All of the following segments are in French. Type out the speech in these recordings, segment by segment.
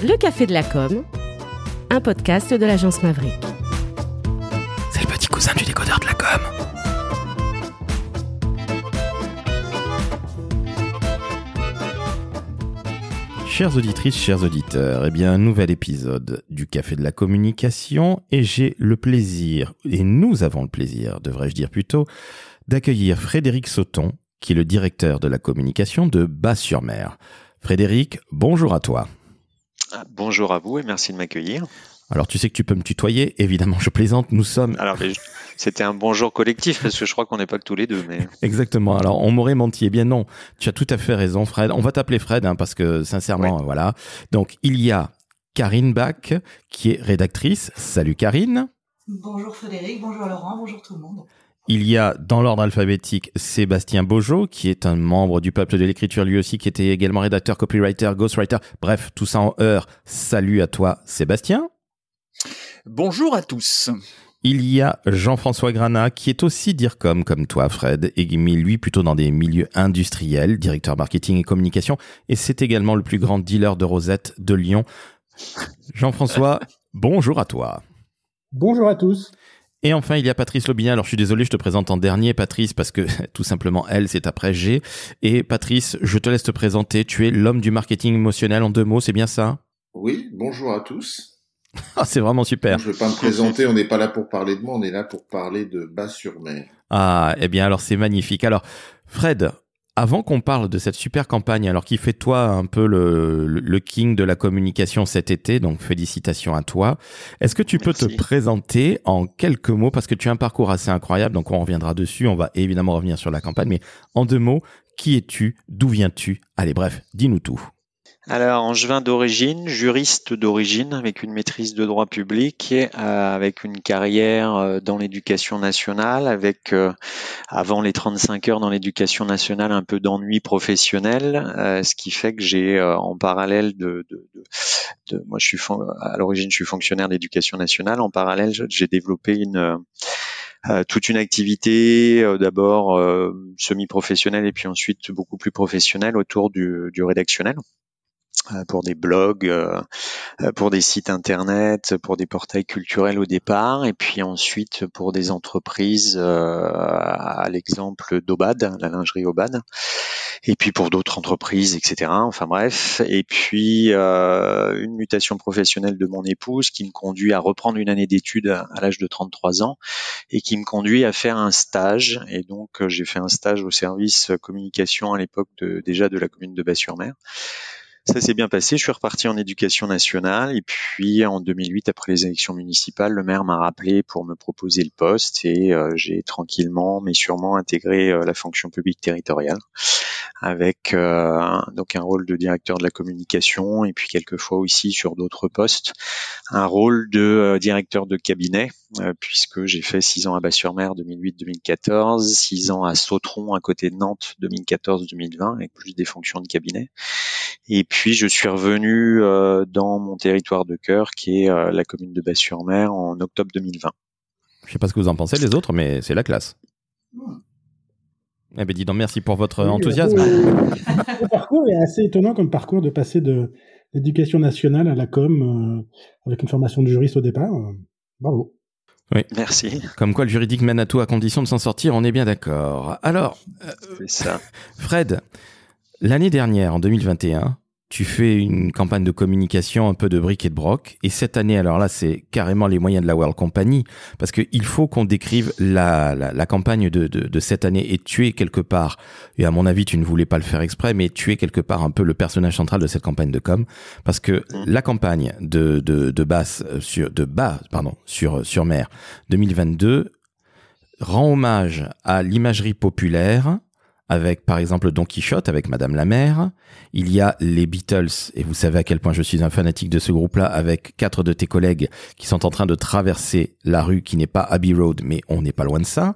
Le Café de la Com, un podcast de l'agence Maverick. C'est le petit cousin du décodeur de la com. Chères auditrices, chers auditeurs, eh bien, un nouvel épisode du Café de la Communication et j'ai le plaisir, et nous avons le plaisir, devrais-je dire plutôt, d'accueillir Frédéric Sauton, qui est le directeur de la communication de Bas-sur-Mer. Frédéric, bonjour à toi. Ah, bonjour à vous et merci de m'accueillir. Alors tu sais que tu peux me tutoyer, évidemment je plaisante, nous sommes... Alors c'était un bonjour collectif parce que je crois qu'on n'est pas que tous les deux. Mais... Exactement, alors on m'aurait menti, eh bien non, tu as tout à fait raison Fred, on va t'appeler Fred hein, parce que sincèrement, voilà. Donc il y a Karine Bach qui est rédactrice, salut Karine. Bonjour Frédéric, bonjour Laurent, bonjour tout le monde. Il y a dans l'ordre alphabétique Sébastien Bojo, qui est un membre du peuple de l'écriture lui aussi, qui était également rédacteur, copywriter, ghostwriter, bref, tout ça en heure. Salut à toi Sébastien. Bonjour à tous. Il y a Jean-François Granat, qui est aussi DIRCOM comme toi, Fred, et mis lui plutôt dans des milieux industriels, directeur marketing et communication, et c'est également le plus grand dealer de Rosette de Lyon. Jean-François, bonjour à toi. Bonjour à tous. Et enfin, il y a Patrice Lobignan. Alors, je suis désolé, je te présente en dernier, Patrice, parce que tout simplement, elle, c'est après G. Et Patrice, je te laisse te présenter. Tu es l'homme du marketing émotionnel en deux mots, c'est bien ça? Oui, bonjour à tous. Ah, c'est vraiment super. Je ne vais pas me présenter, on n'est pas là pour parler de moi, on est là pour parler de Bas-sur-Mer. Ah, eh bien, alors c'est magnifique. Alors, Fred, avant qu'on parle de cette super campagne, alors qui fait toi un peu le, le, king de la communication cet été, donc félicitations à toi. Est-ce que tu peux te présenter en quelques mots? Parce que tu as un parcours assez incroyable, donc on reviendra dessus, on va évidemment revenir sur la campagne, mais en deux mots, qui es-tu, d'où viens-tu? Allez, bref, dis-nous tout. Alors, angevin d'origine, juriste d'origine, avec une maîtrise de droit public, euh, avec une carrière euh, dans l'éducation nationale, avec euh, avant les 35 heures dans l'éducation nationale un peu d'ennui professionnel, ce qui fait que j'ai en parallèle de, de, de, moi je suis à l'origine je suis fonctionnaire d'éducation nationale, en parallèle j'ai développé une toute une activité d'abord semi-professionnelle et puis ensuite beaucoup plus professionnelle autour du, du rédactionnel. Euh, pour des blogs, euh, euh, pour des sites internet, pour des portails culturels au départ, et puis ensuite pour des entreprises, à l'exemple d'Obad, la lingerie Obad, et puis pour d'autres entreprises, etc. Enfin bref, et puis une mutation professionnelle de mon épouse qui me conduit à reprendre une année d'études à l'âge de 33 ans et qui me conduit à faire un stage. Et donc j'ai fait un stage au service communication à l'époque de, déjà de la commune de Bas-sur-Mer. Ça s'est bien passé. Je suis reparti en éducation nationale et puis en 2008, après les élections municipales, le maire m'a rappelé pour me proposer le poste et euh, j'ai tranquillement mais sûrement intégré euh, la fonction publique territoriale avec euh, donc un rôle de directeur de la communication et puis quelquefois aussi sur d'autres postes un rôle de directeur de cabinet puisque j'ai fait six ans à Bas-sur-Mer 2008-2014, six ans à Sautron à côté de Nantes 2014-2020 avec plus des fonctions de cabinet. Et puis je suis revenu euh, dans mon territoire de cœur, qui est euh, la commune de Bas-sur-Mer, en octobre 2020. Je sais pas ce que vous en pensez les autres, mais c'est la classe. Eh bien, dis donc, merci pour votre enthousiasme. Le parcours est assez étonnant comme parcours de passer de l'éducation nationale à la com euh, avec une formation de juriste au départ. bravo. Oui. Merci. Comme quoi le juridique mène à tout à condition de s'en sortir, on est bien d'accord. Alors, ça. Fred, L'année dernière, en 2021, tu fais une campagne de communication un peu de briques et de broc. Et cette année, alors là, c'est carrément les moyens de la World Company, parce qu'il faut qu'on décrive la, la, campagne de, de, de, cette année. Et tu es quelque part, et à mon avis, tu ne voulais pas le faire exprès, mais tu es quelque part un peu le personnage central de cette campagne de com, parce que mmh. la campagne de, de, de basse euh, sur de bas, pardon, sur sur mer 2022 rend hommage à l'imagerie populaire avec par exemple Don Quichotte avec Madame la Mère. Il y a les Beatles, et vous savez à quel point je suis un fanatique de ce groupe-là, avec quatre de tes collègues qui sont en train de traverser la rue qui n'est pas Abbey Road, mais on n'est pas loin de ça.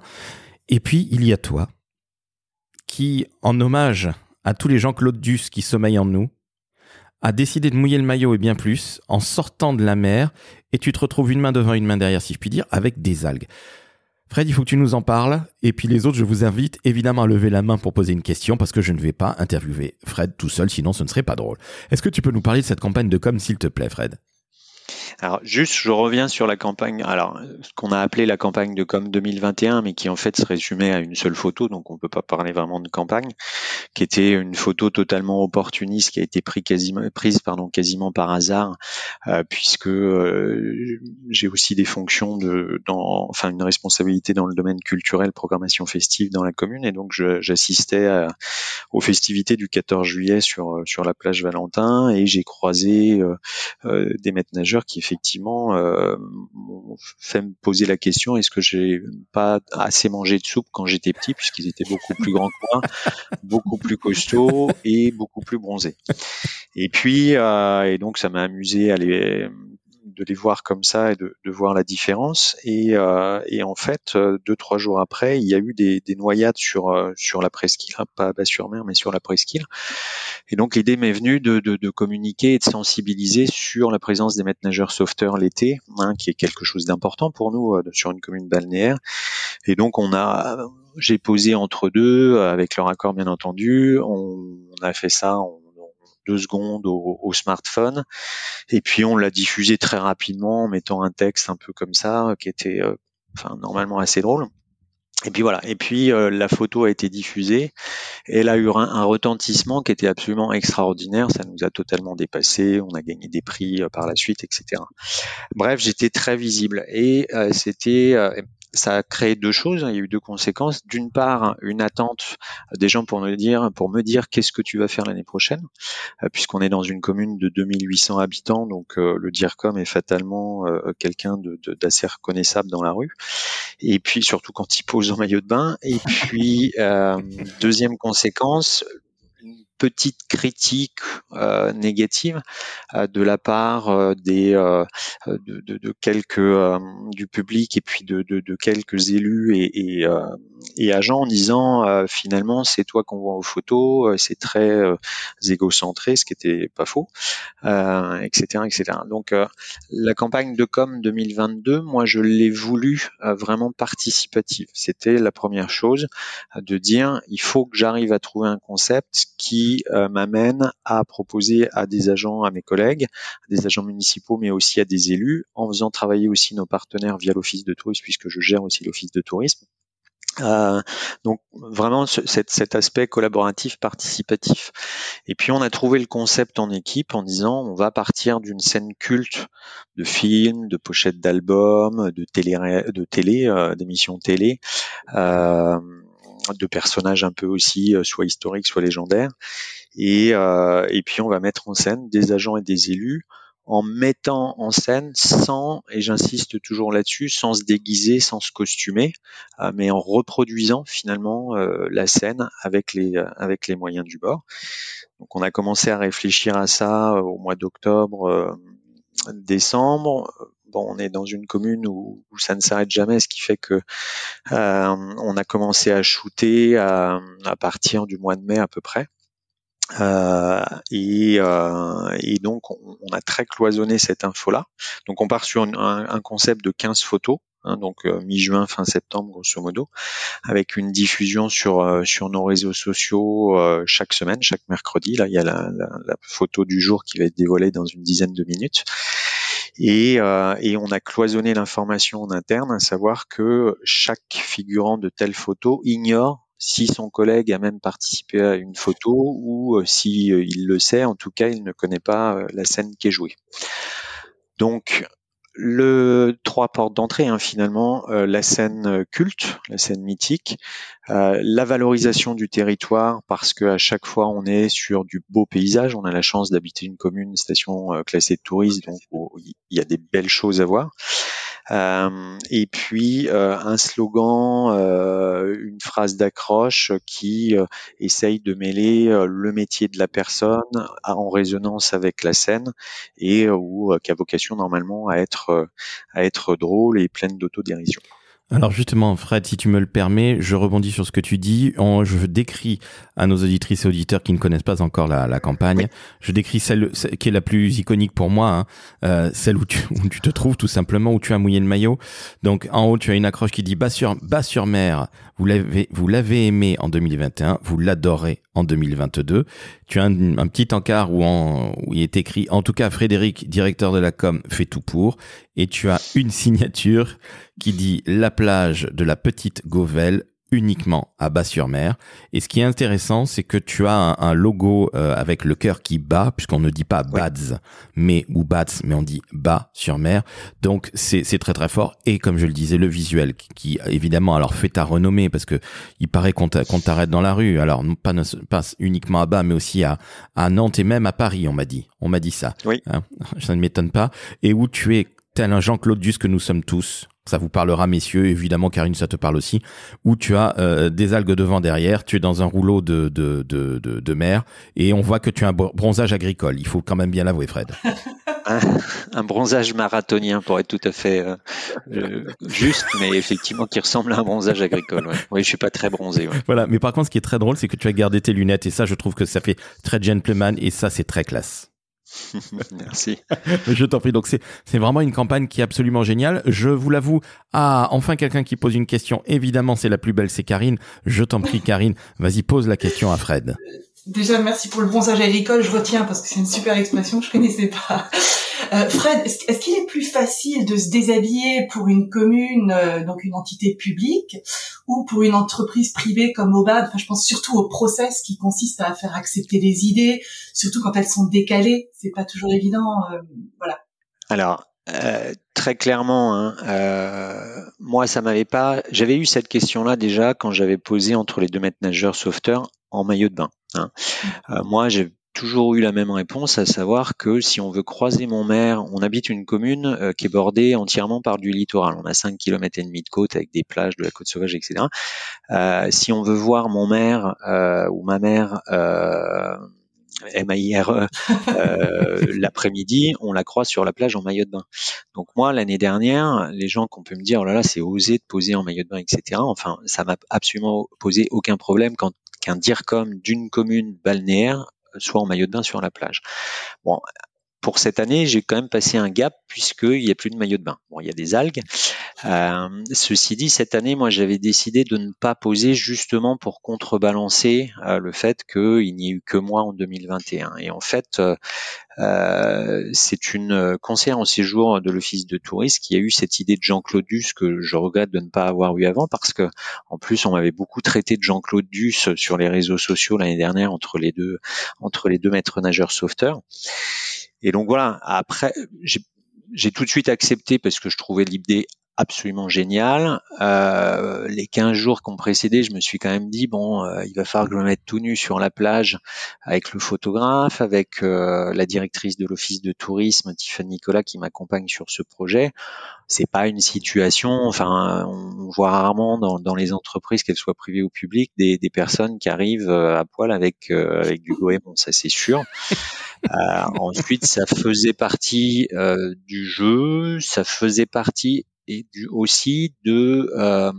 Et puis il y a toi, qui, en hommage à tous les Jean-Claude Duss qui sommeillent en nous, a décidé de mouiller le maillot et bien plus en sortant de la mer, et tu te retrouves une main devant une main derrière, si je puis dire, avec des algues. Fred, il faut que tu nous en parles. Et puis les autres, je vous invite évidemment à lever la main pour poser une question parce que je ne vais pas interviewer Fred tout seul, sinon ce ne serait pas drôle. Est-ce que tu peux nous parler de cette campagne de com, s'il te plaît, Fred? Alors juste, je reviens sur la campagne, alors ce qu'on a appelé la campagne de com 2021, mais qui en fait se résumait à une seule photo, donc on peut pas parler vraiment de campagne, qui était une photo totalement opportuniste qui a été prise quasiment, prise pardon quasiment par hasard, euh, puisque euh, j'ai aussi des fonctions de, dans, enfin une responsabilité dans le domaine culturel, programmation festive dans la commune, et donc j'assistais aux festivités du 14 juillet sur sur la plage Valentin, et j'ai croisé euh, des maîtres nageurs qui effectivement euh, fait me poser la question est-ce que j'ai pas assez mangé de soupe quand j'étais petit puisqu'ils étaient beaucoup plus grands que moi, beaucoup plus costauds et beaucoup plus bronzés. Et puis euh, et donc ça m'a amusé à les de les voir comme ça et de, de voir la différence. Et, euh, et, en fait, euh, deux trois jours après, il y a eu des, des noyades sur euh, sur la presqu'île, hein, pas à sur mer mais sur la presqu'île. Et donc l'idée m'est venue de, de, de, communiquer et de sensibiliser sur la présence des maîtres nageurs sauveteurs l'été, hein, qui est quelque chose d'important pour nous euh, sur une commune balnéaire. Et donc on a j'ai posé entre deux, avec leur accord bien entendu. On, on a fait ça en deux secondes au, smartphone. Et puis on l'a diffusé très rapidement en mettant un texte un peu comme ça, qui était euh, normalement assez drôle. Et puis voilà. Et puis euh, la photo a été diffusée. Elle a eu un, retentissement qui était absolument extraordinaire. Ça nous a totalement dépassé. On a gagné des prix euh, par la suite, etc. Bref, j'étais très visible. Et c'était ça a créé deux choses. Hein. Il y a eu deux conséquences. D'une part, une attente des gens pour me dire, pour me dire qu'est-ce que tu vas faire l'année prochaine, euh, puisqu'on est dans une commune de 2800 habitants, donc euh, le DIRCOM est fatalement euh, quelqu'un d'assez reconnaissable dans la rue. Et puis surtout quand il pose en maillot de bain. Et puis deuxième conséquence, petite critique euh, euh, de la part euh, des de, de, de, quelques du public et puis de, de quelques élus et, et, et, agents en disant finalement c'est toi qu'on voit aux photos, c'est très égocentré, ce qui était pas faux, etc., etc. Donc la campagne de com 2022, moi je l'ai voulu vraiment participative. C'était la première chose de dire il faut que j'arrive à trouver un concept qui euh, m'amène à proposer à des agents, à mes collègues, à des agents municipaux, mais aussi à des élus, en faisant travailler aussi nos partenaires via l'office de tourisme, puisque je gère aussi l'office de tourisme. Euh, donc vraiment cet, aspect collaboratif, participatif. Et puis on a trouvé le concept en équipe en disant on va partir d'une scène culte de films, de pochettes d'albums, de télé, de télé, euh, d'émissions télé. De personnages un peu aussi, euh, soit historiques, soit légendaires. Et, euh, et puis on va mettre en scène des agents et des élus en mettant en scène sans, et j'insiste toujours là-dessus, sans se déguiser, sans se costumer, euh, mais en reproduisant finalement la scène avec les, avec les moyens du bord. Donc on a commencé à réfléchir à ça au mois d'octobre, décembre on est dans une commune où, ça ne s'arrête jamais, ce qui fait que euh, on a commencé à shooter à, partir du mois de mai à peu près. Euh, euh, et, donc on, a très cloisonné cette info-là. Donc on part sur un, concept de 15 photos, hein, donc mi-juin, fin septembre grosso modo, avec une diffusion sur sur nos réseaux sociaux chaque semaine, chaque mercredi. Là, il y a la, la, photo du jour qui va être dévoilée dans une dizaine de minutes. Et, euh, et on a cloisonné l'information en interne, à savoir que chaque figurant de telle photo ignore si son collègue a même participé à une photo ou euh, si euh, il le sait, en tout cas, il ne connaît pas la scène qui est jouée. Donc, le trois portes d'entrée hein, finalement euh, la scène culte la scène mythique euh, la valorisation du territoire parce que à chaque fois on est sur du beau paysage. On a la chance d'habiter une commune une station euh, classée de tourisme donc il y a des belles choses à voir. euh, et puis euh, un slogan, euh, une phrase d'accroche qui essaye de mêler le métier de la personne en résonance avec la scène et ou qui a vocation normalement à être à être drôle et pleine d'autodérision. Alors justement, Fred, si tu me le permets, je rebondis sur ce que tu dis. je décris à nos auditrices et auditeurs qui ne connaissent pas encore la, campagne, je décris celle, qui est la plus iconique pour moi, hein. euh, celle où tu, où tu te trouves tout simplement, où tu as mouillé le maillot. Donc en haut, tu as une accroche qui dit bas sur, bas sur mer, vous l'avez, vous l'avez aimé en 2021, vous l'adorez en 2022. Tu as un, petit encart où, en, où il est écrit, en tout cas, Frédéric, directeur de la com, fait tout pour. Et tu as une signature qui dit la plage de la petite Gauvelle uniquement à Bas-sur-Mer. Et ce qui est intéressant, c'est que tu as un, logo euh, avec le cœur qui bat, puisqu'on ne dit pas Bads, mais ou Bats, mais on dit bas sur mer. Donc c'est très très fort. Et comme je le disais, le visuel qui, évidemment alors fait ta renommée, parce que il paraît qu'on t'arrête dans la rue. Alors pas, pas uniquement à bas, mais aussi à, à Nantes et même à Paris, on m'a dit. On m'a dit ça. Oui. Hein ça ne m'étonne pas. Et où tu es tel un Jean-Claude Duss que nous sommes tous. Ça vous parlera, messieurs, évidemment, Karine, ça te parle aussi. Où tu as euh, des algues devant, derrière, tu es dans un rouleau de, de, de, de, mer, et on voit que tu as un bronzage agricole. Il faut quand même bien l'avouer, Fred. un, bronzage marathonien, pour être tout à fait euh, euh, juste, mais effectivement qui ressemble à un bronzage agricole. Ouais. Oui, je suis pas très bronzé. Voilà, mais par contre, ce qui est très drôle, c'est que tu as gardé tes lunettes, et ça, je trouve que ça fait très gentleman, et ça, c'est très classe. Merci. Je t'en prie. Donc c'est vraiment une campagne qui est absolument géniale. Je vous l'avoue. Ah, enfin quelqu'un qui pose une question. Évidemment, c'est la plus belle, c'est Karine. Je t'en prie, Karine. Vas-y, pose la question à Fred. Déjà, merci pour le bronzage agricole. Je retiens parce que c'est une super expression que je connaissais pas. Euh, Fred, est-ce qu'il est plus facile de se déshabiller pour une commune, euh, donc une entité publique, ou pour une entreprise privée comme Obad Enfin, je pense surtout au process qui consiste à faire accepter les idées, surtout quand elles sont décalées. C'est pas toujours évident. Euh, voilà. Alors, très clairement, hein, moi, ça m'avait pas. J'avais eu cette question-là déjà quand j'avais posé entre les deux mètres nageurs sauveteurs en maillot de bain. Hein. moi, j'ai toujours eu la même réponse, à savoir que si on veut croiser mon maire, on habite une commune euh, qui est bordée entièrement par du littoral. On a 5 km et demi de côte avec des plages, de la côte sauvage, etc. Euh, si on veut voir mon maire euh, ou ma mère euh, MAIR l'après-midi, on la croise sur la plage en maillot de bain. Donc moi, l'année dernière, les gens qu'on peut me dire, oh là là, c'est osé de poser en maillot de bain, etc. Enfin, ça m'a absolument posé aucun problème quand qu'un DIRCOM d'une commune balnéaire soit en maillot de bain sur la plage. Bon, pour cette année, j'ai quand même passé un gap puisqu'il n'y a plus de maillot de bain. Bon, il y a des algues. Euh, ceci dit, cette année, moi, j'avais décidé de ne pas poser justement pour contrebalancer euh, le fait qu'il n'y ait eu que moi en 2021. Et en fait, euh, c'est une conseillère en séjour de l'Office de tourisme qui a eu cette idée de Jean-Claude Duss que je regrette de ne pas avoir eu avant parce que, en plus, on m'avait beaucoup traité de Jean-Claude Duss sur les réseaux sociaux l'année dernière entre les deux, entre les deux maîtres nageurs sauveteurs. Et donc voilà, après, j'ai tout de suite accepté parce que je trouvais l'idée absolument géniale. Euh, les 15 jours qui ont précédé, je me suis quand même dit, bon, euh, il va falloir que je me mette tout nu sur la plage avec le photographe, avec euh, la directrice de l'office de tourisme, Tiffany Nicolas, qui m'accompagne sur ce projet. C'est pas une situation, enfin, on voit rarement dans, dans les entreprises, qu'elles soient privées ou publiques, des, des personnes qui arrivent à poil avec, avec du goémon, ça c'est sûr. Euh, ensuite, ça faisait partie euh, du jeu, ça faisait partie et du, aussi de, euh,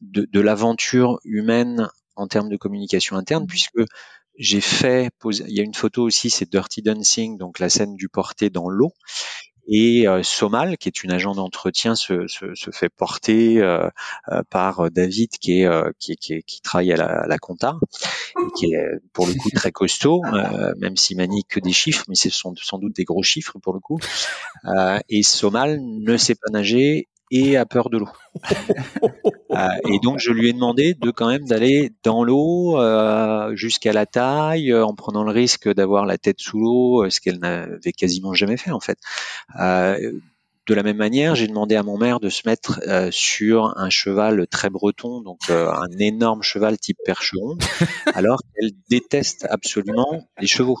de, de l'aventure humaine en termes de communication interne, puisque j'ai fait, il y a une photo aussi, c'est Dirty Dancing, donc la scène du porté dans l'eau. Et euh, Somal, qui est une agent d'entretien, se, se, se, fait porter euh, euh par David, qui est, euh, qui, qui, qui, travaille à la, à la compta, et qui est pour le coup très costaud, même s'il manie que des chiffres, mais ce sont sans doute des gros chiffres pour le coup. et Somal ne sait pas nager et a peur de l'eau. Euh, et donc je lui ai demandé de quand même d'aller dans l'eau euh, jusqu'à la taille, euh, en prenant le risque d'avoir la tête sous l'eau, ce qu'elle n'avait quasiment jamais fait en fait. De la même manière, j'ai demandé à mon mère de se mettre sur un cheval très breton, donc un énorme cheval type percheron, alors qu'elle déteste absolument les chevaux.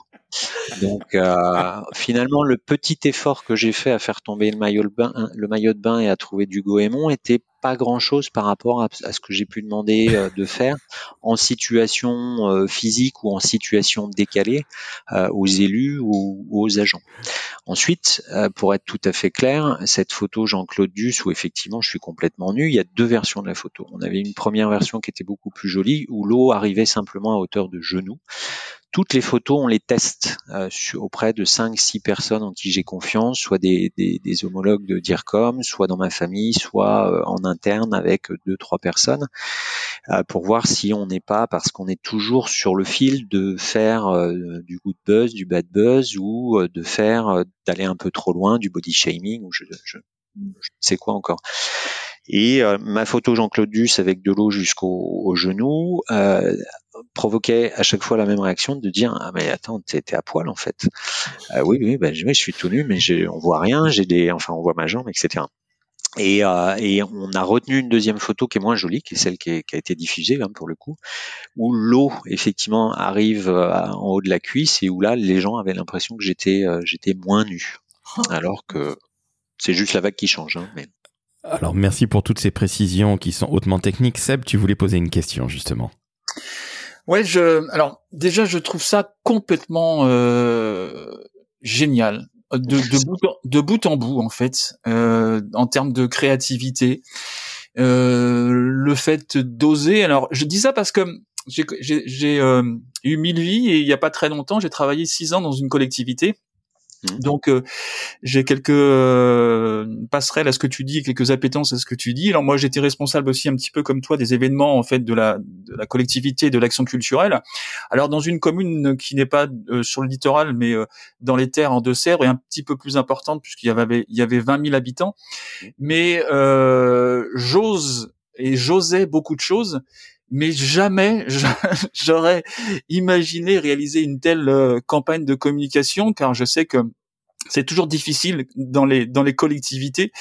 Donc euh, finalement, le petit effort que j'ai fait à faire tomber le maillot de bain, le maillot de bain et à trouver du goémon était pas grand-chose par rapport à, ce que j'ai pu demander euh, de faire en situation euh, physique ou en situation décalée euh, aux élus ou, aux agents. Ensuite, pour être tout à fait clair, cette photo Jean-Claude Duss où effectivement je suis complètement nu, il y a deux versions de la photo. On avait une première version qui était beaucoup plus jolie où l'eau arrivait simplement à hauteur de genou toutes les photos, on les teste euh, auprès de 5-6 personnes en qui j'ai confiance, soit des, homologues de DIRCOM, soit dans ma famille, soit euh, en interne avec deux trois personnes, euh, pour voir si on n'est pas, parce qu'on est toujours sur le fil de faire du good buzz, du bad buzz, ou de faire d'aller un peu trop loin, du body shaming, ou je, je sais quoi encore. Et ma photo Jean-Claude Duss avec de l'eau jusqu'au genou euh, provoquait à chaque fois la même réaction de dire ah mais attends t'es à poil en fait. Euh, oui oui ben je suis tout nu mais on voit rien j'ai des enfin on voit ma jambe etc et, euh, et, on a retenu une deuxième photo qui est moins jolie, qui est celle qui, a été diffusée hein, pour le coup, où l'eau effectivement arrive euh, en haut de la cuisse et où là les gens avaient l'impression que j'étais j'étais moins nu, alors que c'est juste la vague qui change. Hein, mais... Alors merci pour toutes ces précisions qui sont hautement techniques. Seb, tu voulais poser une question justement. Ouais, je alors déjà je trouve ça complètement euh, génial de, de, bout en, de bout en bout en fait euh, en termes de créativité. Euh, le fait d'oser. Alors je dis ça parce que j'ai euh, eu mille vies et il n'y a pas très longtemps j'ai travaillé six ans dans une collectivité Mmh. Donc euh, j'ai quelques euh, passerelles à ce que tu dis, quelques appétences à ce que tu dis. Alors moi j'étais responsable aussi un petit peu comme toi des événements en fait de la, de la collectivité, de l'action culturelle. Alors dans une commune qui n'est pas euh, sur le littoral mais dans les terres en Deux-Sèvres et un petit peu plus importante puisqu'il y avait il y avait 20 000 habitants. Mmh. Mais j'ose et j'osais beaucoup de choses mais jamais j'aurais imaginé réaliser une telle euh, campagne de communication, car je sais que c'est toujours difficile dans les dans les collectivités,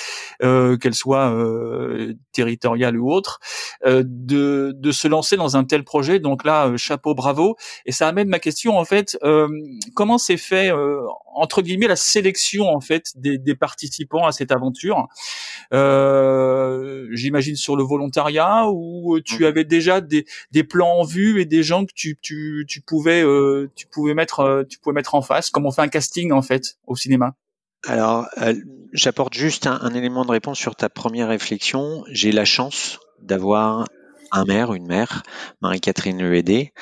euh, qu'elles soient euh, territoriales ou autres, euh, de de se lancer dans un tel projet. Donc là, euh, chapeau, bravo. Et ça amène ma question en fait, euh, comment s'est fait euh, entre guillemets la sélection en fait des, des participants à cette aventure? J'imagine sur le volontariat ou tu mmh. avais déjà des des plans en vue et des gens que tu tu tu pouvais tu pouvais mettre tu pouvais mettre en face, comme on fait un casting en fait au cinéma? Alors, euh, j'apporte juste un, élément de réponse sur ta première réflexion. J'ai la chance d'avoir un maire, une maire, Marie-Catherine Lehédé,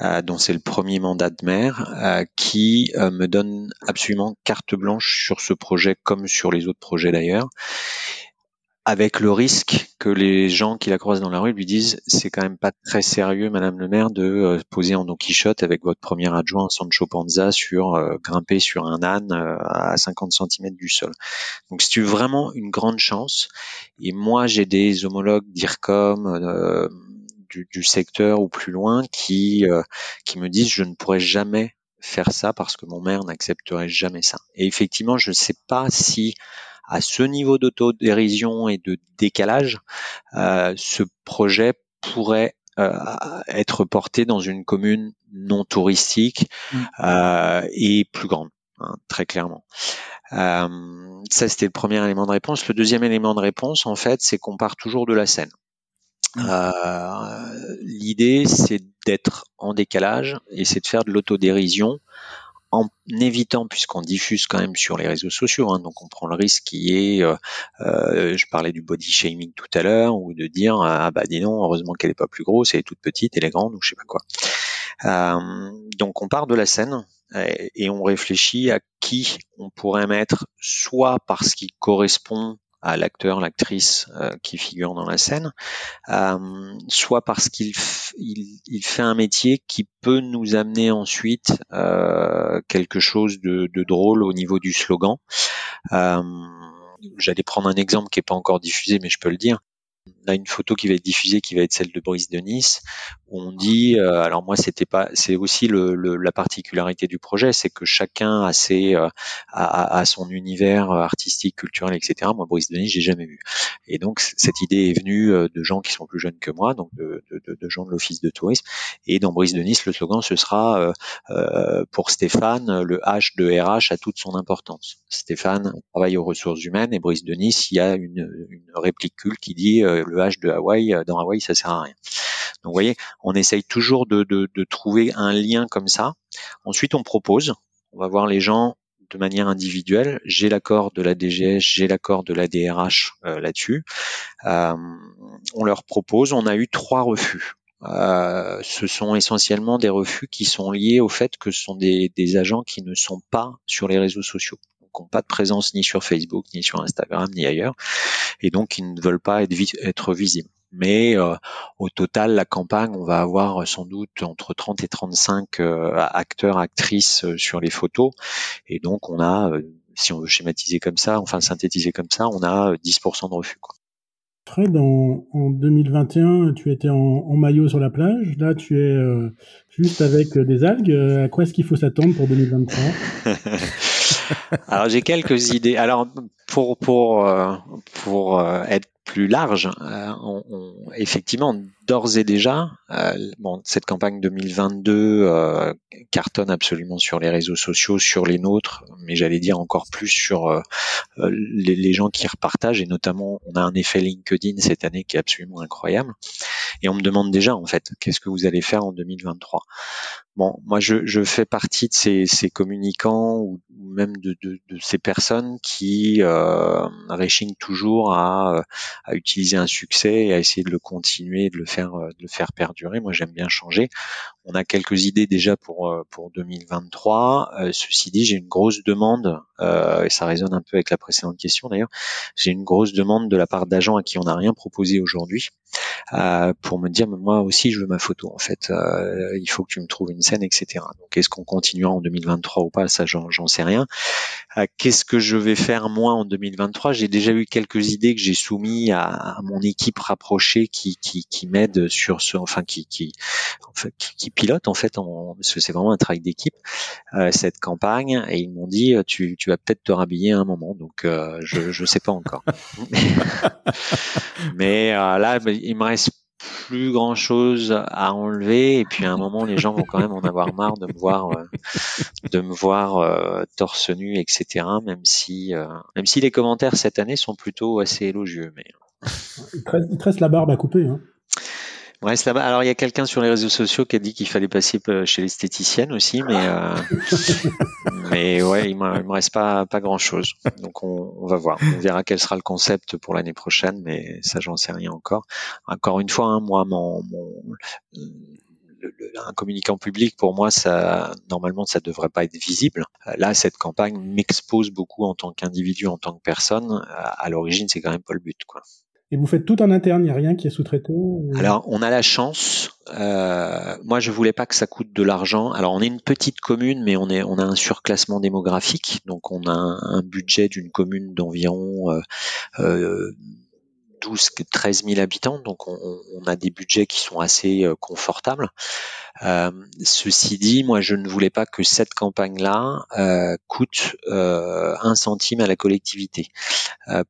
euh, dont c'est le premier mandat de maire, euh, qui me donne absolument carte blanche sur ce projet comme sur les autres projets d'ailleurs avec le risque que les gens qui la croisent dans la rue lui disent c'est quand même pas très sérieux, Madame le maire, de euh, poser en Don Quichotte avec votre premier adjoint Sancho Panza sur euh, grimper sur un âne euh, à 50 cm du sol. Donc c'est vraiment une grande chance. Et moi j'ai des homologues d'IRCOM du, du, secteur ou plus loin qui qui me disent je ne pourrais jamais faire ça parce que mon maire n'accepterait jamais ça. Et effectivement je ne sais pas si à ce niveau d'autodérision et de décalage, euh, ce projet pourrait euh, être porté dans une commune non touristique mmh. euh, et plus grande, hein, très clairement. ça, c'était le premier élément de réponse. Le deuxième élément de réponse, en fait, c'est qu'on part toujours de la scène. Mmh. L'idée, c'est d'être en décalage et c'est de faire de l'autodérision en évitant, puisqu'on diffuse quand même sur les réseaux sociaux, hein, donc on prend le risque qui est, euh, euh, je parlais du body shaming tout à l'heure, ou de dire ah bah dis non, heureusement qu'elle est pas plus grosse, elle est toute petite, elle est grande, ou je sais pas quoi. Euh, donc on part de la scène et on réfléchit à qui on pourrait mettre, soit parce qu'il correspond à l'acteur, l'actrice euh, qui figure dans la scène, euh, soit parce qu'il il, fait un métier qui peut nous amener ensuite euh, quelque chose de, drôle au niveau du slogan. J'allais prendre un exemple qui n'est pas encore diffusé, mais je peux le dire. A une photo qui va être diffusée, qui va être celle de Brice de Nice, où on dit, euh, alors moi c'était pas, c'est aussi le, la particularité du projet, c'est que chacun a ses, euh, a, son univers artistique, culturel, etc. Moi Brice de Nice j'ai jamais vu, et donc cette idée est venue de gens qui sont plus jeunes que moi, donc de, de, de gens de l'office de tourisme, et dans Brice de Nice le slogan ce sera pour Stéphane le H de RH a toute son importance. Stéphane travaille aux ressources humaines et Brice de Nice, il y a une, une réplique culte qui dit euh, de Hawaï, euh, dans Hawaï, ça sert à rien. Donc vous voyez, on essaye toujours de, trouver un lien comme ça. Ensuite, on propose, on va voir les gens de manière individuelle. J'ai l'accord de la DGS, j'ai l'accord de la DRH euh, là-dessus. Euh, on leur propose, on a eu trois refus. Ce sont essentiellement des refus qui sont liés au fait que ce sont des agents qui ne sont pas sur les réseaux sociaux qui n'ont pas de présence ni sur Facebook, ni sur Instagram, ni ailleurs, et donc qui ne veulent pas être, être visibles. Mais euh, au total, la campagne, on va avoir sans doute entre 30 et 35 euh, acteurs, actrices euh, sur les photos, et donc on a, si on veut schématiser comme ça, enfin synthétiser comme ça, on a 10% de refus. Quoi. Fred, en, en, 2021, tu étais en, maillot sur la plage. Là, tu es juste avec des algues. À quoi est-ce qu'il faut s'attendre pour 2023 Alors j'ai quelques idées. Alors pour pour euh, pour euh, être plus large, euh, effectivement, d'ores et déjà, euh, bon, cette campagne 2022 euh, cartonne absolument sur les réseaux sociaux, sur les nôtres, mais j'allais dire encore plus sur les, les, gens qui repartagent, et notamment, on a un effet LinkedIn cette année qui est absolument incroyable. Et on me demande déjà, en fait, qu'est-ce que vous allez faire en 2023 Bon, moi, je, je fais partie de ces, ces communicants ou même de, de, de, ces personnes qui euh, réchignent toujours à, à utiliser un succès et à essayer de le continuer, de le faire, de le faire perdurer. Moi, j'aime bien changer. On a quelques idées déjà pour pour 2023. Euh, ceci dit, j'ai une grosse demande euh, et ça résonne un peu avec la précédente question d'ailleurs. J'ai une grosse demande de la part d'agents à qui on n'a rien proposé aujourd'hui euh, pour me dire, moi aussi, je veux ma photo. En fait, euh, il faut que tu me trouves une scène, etc. Donc, est-ce qu'on continuera en 2023 ou pas? Ça, j'en sais rien. Euh, qu'est-ce que je vais faire moi en 2023 J'ai déjà eu quelques idées que j'ai soumis à, à, mon équipe rapprochée qui, qui, qui m'aide sur ce, enfin, qui, qui, qui, pilote en fait, en, parce que c'est vraiment un travail d'équipe euh, cette campagne. Et ils m'ont dit, tu, tu vas peut-être te rhabiller à un moment. Donc, euh, je, je sais pas encore. Mais là, il me reste plus grand chose à enlever et puis à un moment les gens vont quand même en avoir marre de me voir euh, de me voir euh, torse nu etc même si euh, même si les commentaires cette année sont plutôt assez élogieux mais il te reste, la barbe à couper hein. Reste là-bas. Alors il y a quelqu'un sur les réseaux sociaux qui a dit qu'il fallait passer chez l'esthéticienne aussi, mais euh, mais ouais, il me, me reste pas pas grand chose. Donc on, on, va voir. On verra quel sera le concept pour l'année prochaine, mais ça j'en sais rien encore. Encore une fois, hein, moi mon, mon le, un communicant public, pour moi, ça normalement, ça devrait pas être visible. Là, cette campagne m'expose beaucoup en tant qu'individu, en tant que personne. À l'origine, c'est quand même pas le but, quoi. Et vous faites tout en interne, il n'y a rien qui est sous-traité Alors, on a la chance. Euh, moi, je voulais pas que ça coûte de l'argent. Alors, on est une petite commune, mais on est, on a un surclassement démographique. Donc, on a un, budget d'une commune d'environ euh, euh, 12, 13 000 habitants. Donc, on, on, a des budgets qui sont assez euh, confortables. Euh, ceci dit, moi, je ne voulais pas que cette campagne-là euh, coûte un centime à la collectivité.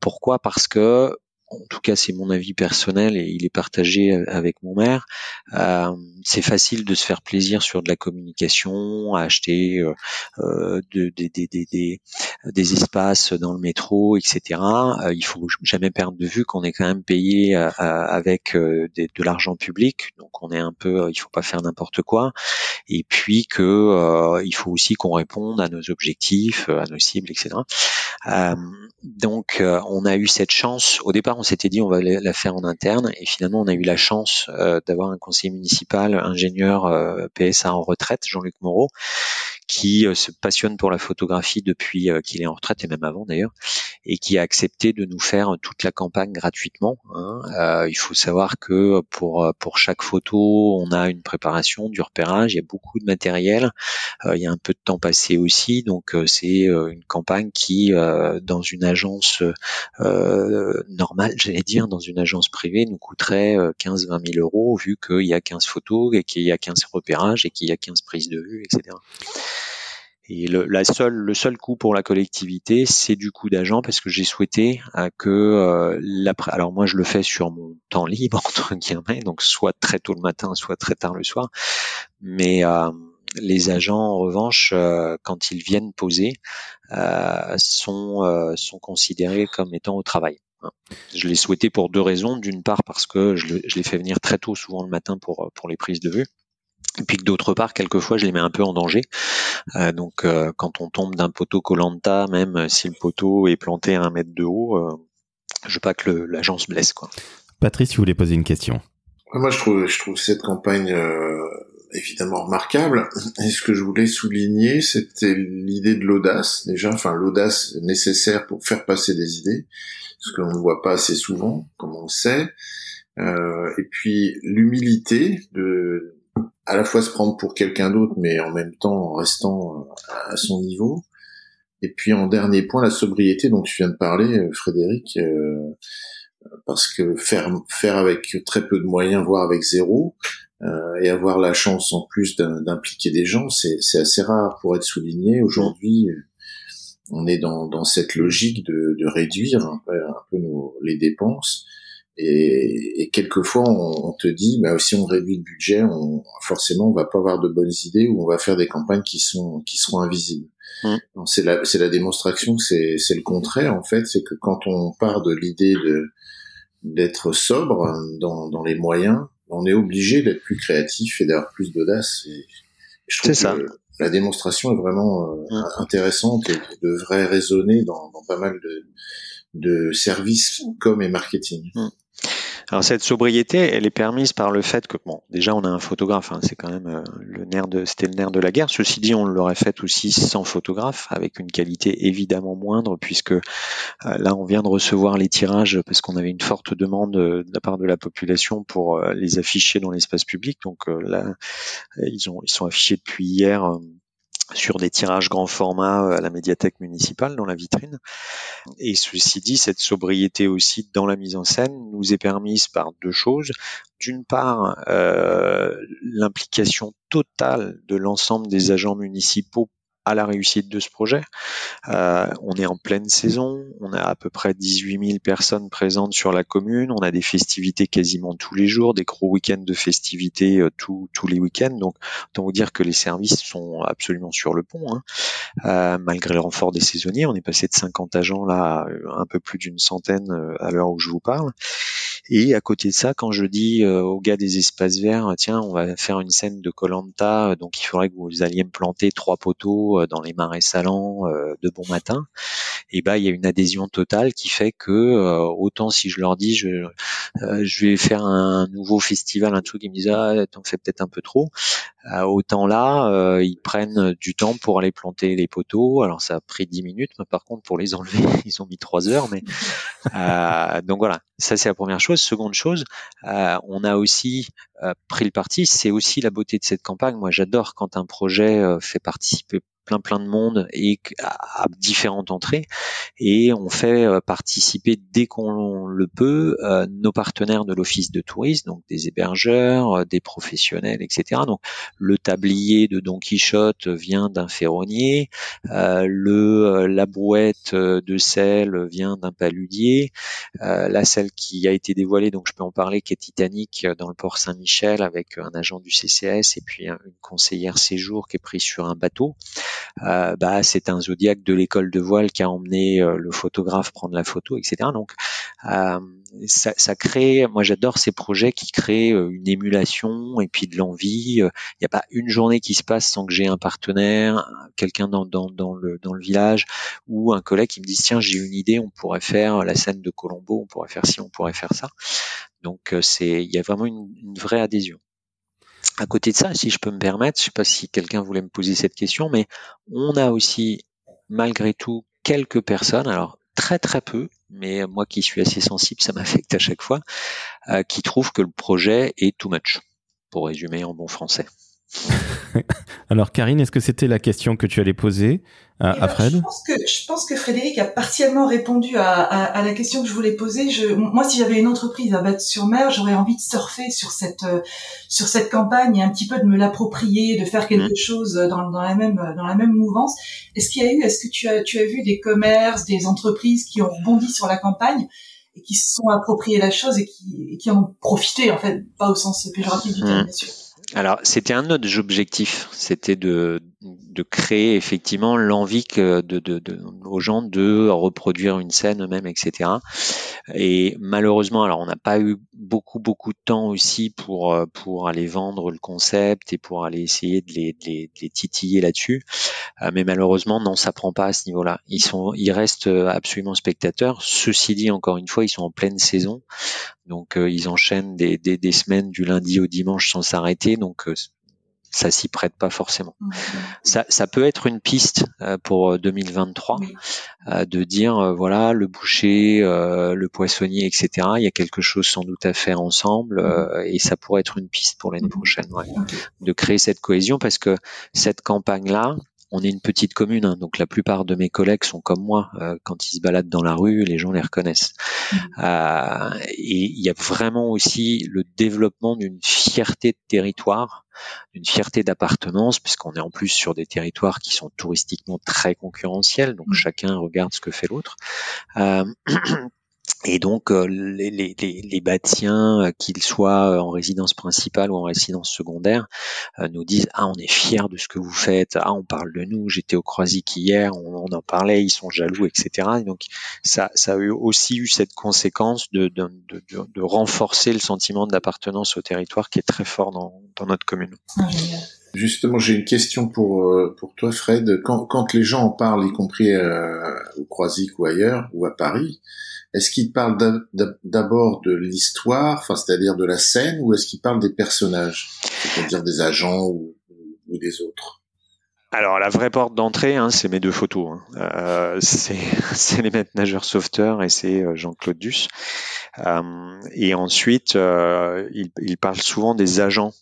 Pourquoi? Parce que en tout cas c'est mon avis personnel et il est partagé avec mon maire, euh, c'est facile de se faire plaisir sur de la communication, à acheter euh, euh de, des, espaces dans le métro, etc. Euh, il faut jamais perdre de vue qu'on est quand même payé euh, avec euh, de l'argent public, donc on est un peu, il faut pas faire n'importe quoi, et puis que il faut aussi qu'on réponde à nos objectifs, à nos cibles, etc. donc on a eu cette chance. Au départ, on s'était dit on va la faire en interne, et finalement on a eu la chance d'avoir un conseiller municipal ingénieur euh, PSA en retraite, Jean-Luc Moreau, qui euh, se passionne pour la photographie depuis euh, qu'il est en retraite et même avant d'ailleurs, et qui a accepté de nous faire toute la campagne gratuitement. Hein. Euh, il faut savoir que pour pour chaque photo, on a une préparation, du repérage, il y a beaucoup de matériel, euh, il y a un peu de temps passé aussi, donc euh, c'est une campagne qui, dans une agence normale, j'allais dire, dans une agence privée, nous coûterait 15-20 000 euros vu qu'il y a 15 photos et qu'il y a 15 repérages et qu'il y a 15 prises de vue, etc. Et le, la le seul coût pour la collectivité, c'est du coût d'agent parce que j'ai souhaité euh, que euh, l'après. Alors moi, je le fais sur mon temps libre entre guillemets, donc soit très tôt le matin, soit très tard le soir. Mais euh, les agents, en revanche, quand ils viennent poser, sont sont considérés comme étant au travail. Hein. Je l'ai souhaité pour deux raisons. D'une part parce que je, je les fais venir très tôt, souvent le matin pour pour les prises de vue. Et puis que d'autre part, quelquefois, je les mets un peu en danger. Euh, donc, euh, quand on tombe d'un poteau Colanta, même si le poteau est planté à un mètre de haut, euh, je veux pas que l'agent se blesse. Quoi. Patrice, tu voulais poser une question. Moi, je trouve, je trouve cette campagne évidemment remarquable. Et ce que je voulais souligner, c'était l'idée de l'audace. Déjà, enfin, l'audace nécessaire pour faire passer des idées, ce que l'on ne voit pas assez souvent, comme on le sait. et puis l'humilité de à la fois se prendre pour quelqu'un d'autre, mais en même temps en restant euh, à son niveau. Et puis en dernier point, la sobriété dont tu viens de parler, euh, Frédéric, euh, parce que faire faire avec très peu de moyens, voire avec zéro, et avoir la chance en plus d'impliquer des gens, c'est assez rare pour être souligné. Aujourd'hui, on est dans, dans cette logique de, de réduire un peu, un peu nos, les dépenses et, et quelquefois, on, te dit, bah, si on réduit le budget, on, forcément, on va pas avoir de bonnes idées ou on va faire des campagnes qui sont qui seront invisibles. Mmh. C'est la c'est la démonstration que c'est c'est le contraire en fait, c'est que quand on part de l'idée de d'être sobre dans dans les moyens, on est obligé d'être plus créatif et d'avoir plus d'audace. Je trouve ça. la démonstration est vraiment euh, mmh. intéressante et devrait résonner dans, dans pas mal de de services comme et marketing. Mmh. Alors cette sobriété, elle est permise par le fait que bon, déjà on a un photographe, hein, c'est quand même euh, le nerf de, c'était le nerf de la guerre. Ceci dit, on l'aurait fait aussi sans photographe, avec une qualité évidemment moindre, puisque euh, là on vient de recevoir les tirages parce qu'on avait une forte demande euh, de la part de la population pour les afficher dans l'espace public. Donc là, ils ont, ils sont affichés depuis hier sur des tirages grand format euh, à la médiathèque municipale dans la vitrine. Et ceci dit, cette sobriété aussi dans la mise en scène nous est permise par deux choses. D'une part, euh, l'implication totale de l'ensemble des agents municipaux à la réussite de ce projet. Euh, on est en pleine saison, on a à peu près 18 000 personnes présentes sur la commune, on a des festivités quasiment tous les jours, des gros week-ends de festivités euh, tous, les week-ends. Donc, autant vous dire que les services sont absolument sur le pont, hein. euh, malgré le renfort des saisonniers. On est passé de 50 agents là à un peu plus d'une centaine à l'heure où je vous parle. Et à côté de ça, quand je dis aux gars des espaces verts, tiens, on va faire une scène de Colanta, donc il faudrait que vous alliez me planter trois poteaux dans les marais salants de bon matin, et ben il y a une adhésion totale qui fait que autant si je leur dis je je vais faire un nouveau festival, un truc, ils me disent ah t'en fais peut-être un peu trop, autant là ils prennent du temps pour aller planter les poteaux. Alors ça a pris 10 minutes, mais par contre pour les enlever ils ont mis 3 heures. Mais donc voilà, ça c'est la première chose. Seconde chose, on a aussi pris le parti, c'est aussi la beauté de cette campagne. Moi j'adore quand un projet fait participer plein plein de monde et à, différentes entrées. Et on fait euh, participer dès qu'on le peut euh, nos partenaires de l'office de tourisme donc des hébergeurs euh, des professionnels etc donc le tablier de Don Quichotte vient d'un ferronnier le la brouette de sel vient d'un paludier la celle qui a été dévoilée donc je peux en parler qui est Titanic dans le port Saint-Michel avec un agent du CCS et puis une conseillère séjour qui est prise sur un bateau euh, bah, c'est un zodiaque de l'école de voile qui a emmené euh, le photographe prendre la photo, etc. Donc euh, ça, crée, moi j'adore ces projets qui créent une émulation et puis de l'envie. Il n'y a pas une journée qui se passe sans que j'ai un partenaire, quelqu'un dans, dans, le, village ou un collègue qui me dit tiens j'ai une idée, on pourrait faire la scène de Colombo, on pourrait faire ci, on pourrait faire ça. Donc c'est, il y a vraiment une vraie adhésion. À côté de ça, si je peux me permettre, je sais pas si quelqu'un voulait me poser cette question, mais on a aussi malgré tout quelques personnes, alors très très peu, mais moi qui suis assez sensible, ça m'affecte à chaque fois, qui trouvent que le projet est too much, pour résumer en bon français. Alors Karine, est-ce que c'était la question que tu allais poser à, eh ben, Fred? je pense, que, je pense que Frédéric a partiellement répondu à, à, la question que je voulais poser. Je, moi, si j'avais une entreprise à battre sur mer, j'aurais envie de surfer sur cette euh, sur cette campagne et un petit peu de me l'approprier, de faire quelque mmh. chose dans, dans, la même dans la même mouvance. Est-ce qu'il y a eu, est-ce que tu as tu as vu des commerces, des entreprises qui ont rebondi sur la campagne et qui se sont appropriés la chose et qui, qui en ont profité en fait, pas au sens péjoratif du terme, mmh. bien sûr. Alors, c'était un autre objectif, c'était de, de créer effectivement l'envie que de, de, aux gens de reproduire une scène eux-mêmes, etc. Et malheureusement, alors on n'a pas eu beaucoup beaucoup de temps aussi pour pour aller vendre le concept et pour aller essayer de les, titiller là-dessus. Euh, mais malheureusement, non, ça prend pas à ce niveau-là. Ils sont, ils restent absolument spectateurs. Ceci dit, encore une fois, ils sont en pleine saison. Donc euh, ils enchaînent des, des, semaines du lundi au dimanche sans s'arrêter. Donc euh, ça s'y prête pas forcément. Mmh. Ça, ça, peut être une piste euh, pour 2023 de dire voilà le boucher, le poissonnier, etc. Il y a quelque chose sans doute à faire ensemble mmh. et ça pourrait être une piste pour l'année prochaine de créer cette cohésion parce que cette campagne là, on est une petite commune, hein, donc la plupart de mes collègues sont comme moi. Euh, quand ils se baladent dans la rue, les gens les reconnaissent. Mmh. Euh, et il y a vraiment aussi le développement d'une fierté de territoire, d'une fierté d'appartenance, puisqu'on est en plus sur des territoires qui sont touristiquement très concurrentiels, donc mmh. chacun regarde ce que fait l'autre. Euh, Et donc euh, les, les, les, bâtiens, euh, qu'ils soient euh, en résidence principale ou en résidence secondaire, nous disent ah on est fiers de ce que vous faites, ah on parle de nous, j'étais au Croisic hier, on, en parlait, ils sont jaloux, etc. Et donc ça, ça a aussi eu cette conséquence de, de, de, de renforcer le sentiment d'appartenance au territoire qui est très fort dans, dans notre commune. Justement, j'ai une question pour pour toi, Fred. Quand, quand les gens en parlent, y compris au Croisic ou ailleurs, ou à Paris, est-ce qu'il parle d'abord de l'histoire, enfin c'est-à-dire de la scène, ou est-ce qu'il parle des personnages, c'est-à-dire des agents ou, des autres? Alors la vraie porte d'entrée, hein, c'est mes deux photos. Hein. Euh, c'est les maîtres nageurs sauveteurs et c'est euh, Jean-Claude Duss. Euh, et ensuite, euh, il, il, parle souvent des agents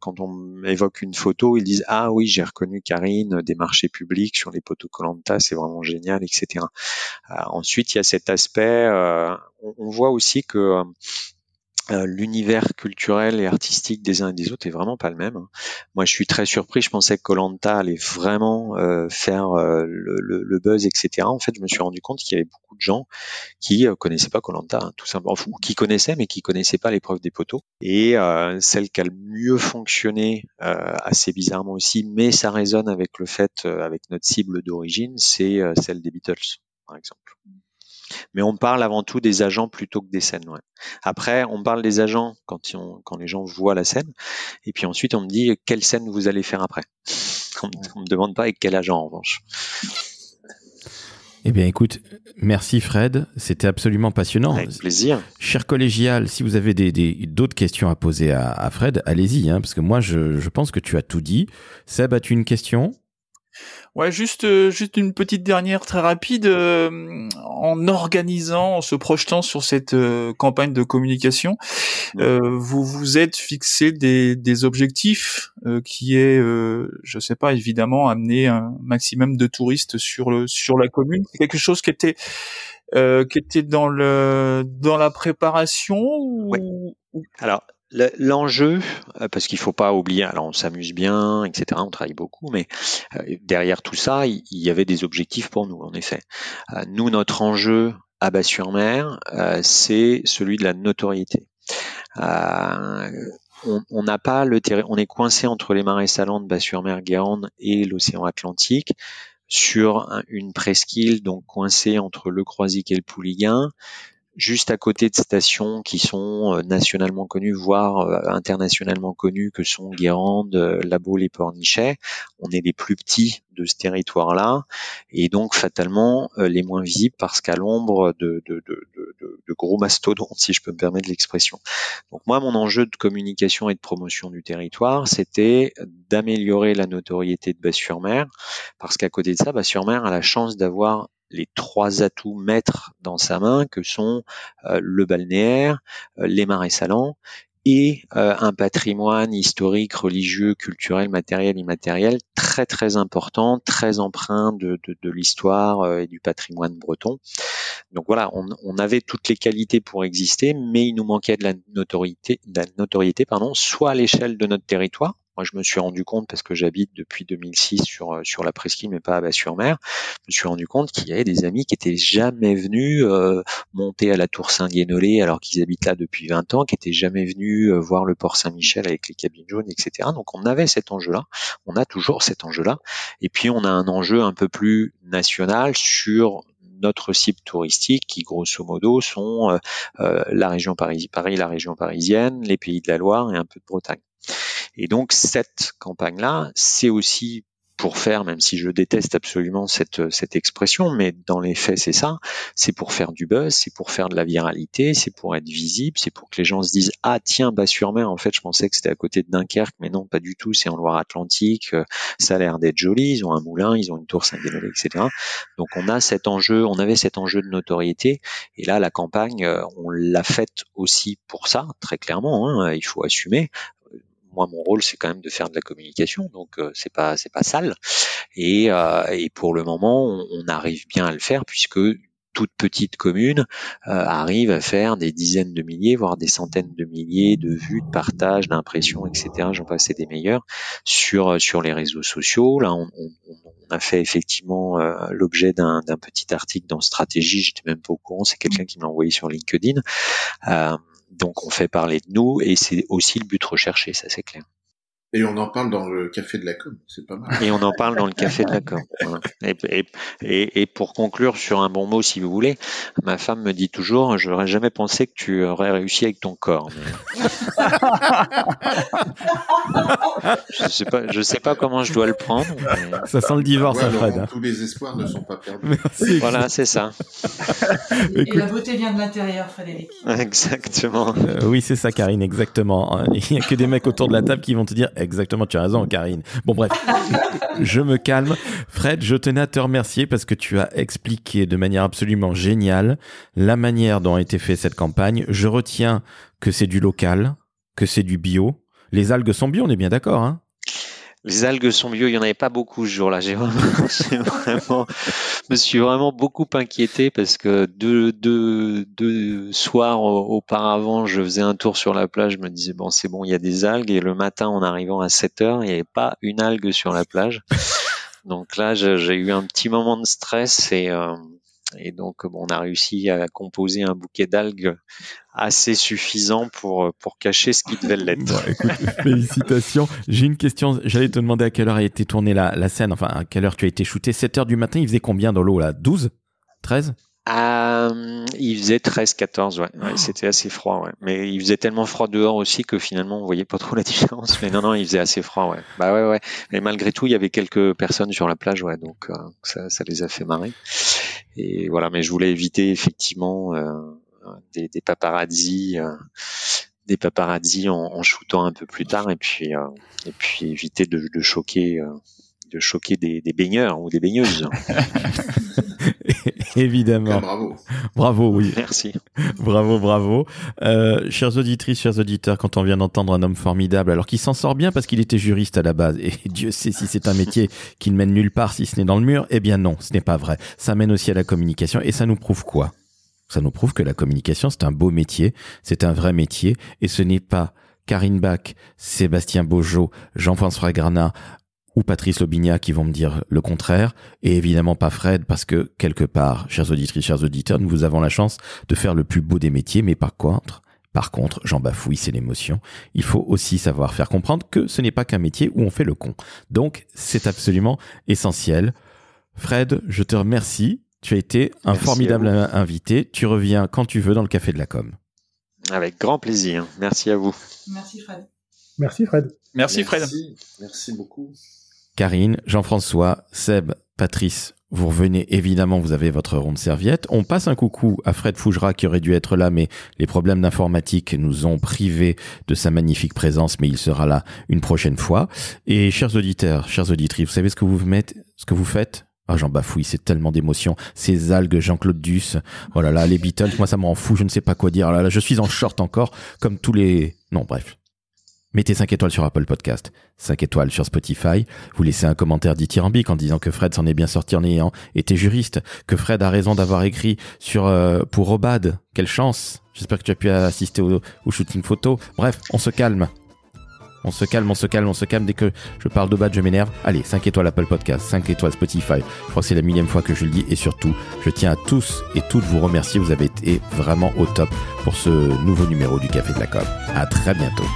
quand on évoque une photo, ils disent ah oui j'ai reconnu Karine des marchés publics sur les poteaux Colanta, c'est vraiment génial, etc. Ensuite il y a cet aspect, euh, on, voit aussi que euh, l'univers culturel et artistique des uns et des autres est vraiment pas le même. Hein. Moi, je suis très surpris. Je pensais que Colanta allait vraiment euh, faire euh, le, le, buzz, etc. En fait, je me suis rendu compte qu'il y avait beaucoup de gens qui connaissaient pas Colanta, hein, tout simplement, ou qui connaissaient mais qui connaissaient pas l'épreuve des poteaux. Et celle qui a le mieux fonctionné, assez bizarrement aussi, mais ça résonne avec le fait, avec notre cible d'origine, c'est celle des Beatles, par exemple. Mais on parle avant tout des agents plutôt que des scènes. Ouais. Après, on parle des agents quand, quand les gens voient la scène. Et puis ensuite, on me dit quelle scène vous allez faire après? On, ne me demande pas avec quel agent en revanche. Eh bien, écoute, merci Fred, c'était absolument passionnant. Avec plaisir. Cher collégial, si vous avez d'autres questions à poser à, Fred, allez-y, hein, parce que moi, je, je pense que tu as tout dit. Seb, as-tu une question? Ouais, juste euh, juste une petite dernière très rapide euh, en organisant, en se projetant sur cette euh, campagne de communication, vous vous êtes fixé des, des objectifs qui est je sais pas évidemment amener un maximum de touristes sur le sur la commune, c'est quelque chose qui était qui était dans le dans la préparation ou... Alors L'enjeu, euh, parce qu'il faut pas oublier, alors on s'amuse bien, etc., on travaille beaucoup, mais euh, derrière tout ça, il y avait des objectifs pour nous, en effet. Euh, nous, notre enjeu à Bas-sur-Mer, c'est celui de la notoriété. on n'a pas le on est coincé entre les marais salants de Bas-sur-Mer, Guérande et l'océan Atlantique sur une presqu'île, donc coincé entre le Croisic et le Pouliguen, juste à côté de stations qui sont euh, nationalement connues, voire euh, internationalement connues, que sont Guérande, euh, La Baule et Pornichet. On est les plus petits de ce territoire-là, et donc fatalement les moins visibles parce qu'à l'ombre de, de, de, de, gros mastodontes, si je peux me permettre l'expression. Donc moi, mon enjeu de communication et de promotion du territoire, c'était d'améliorer la notoriété de Bas-sur-Mer, parce qu'à côté de ça, Bas-sur-Mer a la chance d'avoir les trois atouts maîtres dans sa main que sont le balnéaire, les marais salants et euh, un patrimoine historique, religieux, culturel, matériel, immatériel très très important, très empreint de, de, de l'histoire euh, et du patrimoine breton. Donc voilà, on, on, avait toutes les qualités pour exister, mais il nous manquait de la notoriété, de la notoriété pardon, soit à l'échelle de notre territoire, moi, je me suis rendu compte parce que j'habite depuis 2006 sur euh, sur la presqu'île, mais pas à Bas-sur-Mer. Je me suis rendu compte qu'il y avait des amis qui étaient jamais venus euh, monter à la Tour Saint-Guénolé alors qu'ils habitent là depuis 20 ans, qui étaient jamais venus euh, voir le port Saint-Michel avec les cabines jaunes, etc. Donc, on avait cet enjeu-là. On a toujours cet enjeu-là. Et puis, on a un enjeu un peu plus national sur notre cible touristique qui grosso modo sont la région Paris, Paris, la région parisienne, les pays de la Loire et un peu de Bretagne. Et donc cette campagne-là, c'est aussi pour faire, même si je déteste absolument cette, cette expression, mais dans les faits c'est ça, c'est pour faire du buzz, c'est pour faire de la viralité, c'est pour être visible, c'est pour que les gens se disent ah tiens bas sur mer en fait je pensais que c'était à côté de Dunkerque, mais non pas du tout, c'est en Loire-Atlantique, euh, ça a l'air d'être joli, ils ont un moulin, ils ont une tour Saint-Guénolé, etc. Donc on a cet enjeu, on avait cet enjeu de notoriété, et là la campagne euh, on l'a faite aussi pour ça très clairement, hein, il faut assumer moi mon rôle c'est quand même de faire de la communication donc euh, c'est pas c'est pas sale et, euh, et pour le moment on, arrive bien à le faire puisque toute petite commune euh, arrive à faire des dizaines de milliers, voire des centaines de milliers de vues, de partages, d'impressions, etc. J'en passe des meilleurs sur sur les réseaux sociaux. Là, on, a fait effectivement l'objet d'un petit article dans Stratégie. J'étais même pas au courant. C'est quelqu'un qui me l'a envoyé sur LinkedIn. Donc on fait parler de nous et c'est aussi le but recherché, ça c'est clair. Et on en parle dans le café de la com, c'est pas mal. Et on en parle dans le café de la com. Et, et, et, pour conclure sur un bon mot, si vous voulez, ma femme me dit toujours, je n'aurais jamais pensé que tu aurais réussi avec ton corps. je sais pas, je sais pas comment je dois le prendre. Ça sent le divorce, ouais. Hein. Tous les espoirs ne sont pas perdus. Merci, voilà, c'est ça. et la beauté vient de l'intérieur, Frédéric. Exactement. Euh, oui, c'est ça, Karine, exactement. Il n'y a que des mecs autour de la table qui vont te dire Exactement, tu as raison, Karine. Bon, bref, je me calme. Fred, je tenais à te remercier parce que tu as expliqué de manière absolument géniale la manière dont a été faite cette campagne. Je retiens que c'est du local, que c'est du bio. Les algues sont bio, on est bien d'accord, hein? Les algues sont bio, il y en avait pas beaucoup ce jour-là. J'ai vraiment, vraiment, me suis vraiment beaucoup inquiété parce que deux, deux, deux soirs auparavant, je faisais un tour sur la plage, je me disais bon c'est bon, il y a des algues et le matin en arrivant à 7 heures, il n'y avait pas une algue sur la plage. Donc là, j'ai eu un petit moment de stress et euh, et donc, bon, on a réussi à composer un bouquet d'algues assez suffisant pour, pour cacher ce qui devait l'être. Félicitations. J'ai une question. J'allais te demander à quelle heure a été tournée la, la scène, enfin, à quelle heure tu as été shooté? 7 heures du matin, il faisait combien dans l'eau, là? 12 13 euh, il faisait 13-14, ouais. ouais c'était assez froid, ouais. Mais il faisait tellement froid dehors aussi que finalement on voyait pas trop la différence. Mais non, non, il faisait assez froid, ouais. Bah ouais, ouais. Mais malgré tout, il y avait quelques personnes sur la plage, ouais. Donc euh, ça, ça les a fait marrer. Et voilà, mais je voulais éviter effectivement euh, des, des paparazzi. Euh, des paparazzi en, en, shootant un peu plus tard et puis euh, et puis éviter de, de choquer de choquer des, des baigneurs ou des baigneuses. Évidemment. bravo. Bravo, oui. Merci. bravo, bravo. Euh, chers auditrices, chers auditeurs, quand on vient d'entendre un homme formidable, alors qu'il s'en sort bien parce qu'il était juriste à la base, et Dieu sait si c'est un métier qui ne mène nulle part si ce n'est dans le mur, eh bien non, ce n'est pas vrai. Ça mène aussi à la communication, et ça nous prouve quoi? Ça nous prouve que la communication, c'est un beau métier, c'est un vrai métier, et ce n'est pas Karine Bach, Sébastien Beaujeau, Jean-François Granat ou Patrice Lobignat qui vont me dire le contraire, et évidemment pas Fred, parce que quelque part, chers auditrices, chers auditeurs, nous avons la chance de faire le plus beau des métiers, mais par contre, par contre, j'en bafouille, c'est l'émotion. Il faut aussi savoir faire comprendre que ce n'est pas qu'un métier où on fait le con. Donc, c'est absolument essentiel. Fred, je te remercie. Tu as été un Merci formidable invité. Tu reviens quand tu veux dans le café de la com. Avec grand plaisir. Merci à vous. Merci Fred. Merci Fred. Merci, Fred. Merci, merci beaucoup. Karine, Jean-François, Seb, Patrice, vous revenez évidemment, vous avez votre ronde serviette. On passe un coucou à Fred Fougera qui aurait dû être là, mais les problèmes d'informatique nous ont privés de sa magnifique présence, mais il sera là une prochaine fois. Et chers auditeurs, chers auditrices, vous savez ce que vous mettez, ce que vous faites? Ah, j'en bafouille, c'est tellement d'émotions. Ces algues, Jean-Claude Duss. Oh là là, les Beatles, moi ça m'en fout, je ne sais pas quoi dire. Oh je suis en short encore, comme tous les... Non, bref. Mettez 5 étoiles sur Apple Podcast, 5 étoiles sur Spotify, vous laissez un commentaire dithyrambique en disant que Fred s'en est bien sorti en ayant été juriste, que Fred a raison d'avoir écrit sur euh, pour Obad, quelle chance J'espère que tu as pu assister au, shooting photo. Bref, on se calme. On se calme, on se calme, on se calme. Dès que je parle de bad, je m'énerve. Allez, 5 étoiles Apple Podcast, 5 étoiles Spotify. Je crois que c'est la millième fois que je le dis. Et surtout, je tiens à tous et toutes vous remercier. Vous avez été vraiment au top pour ce nouveau numéro du Café de la Com. À très bientôt.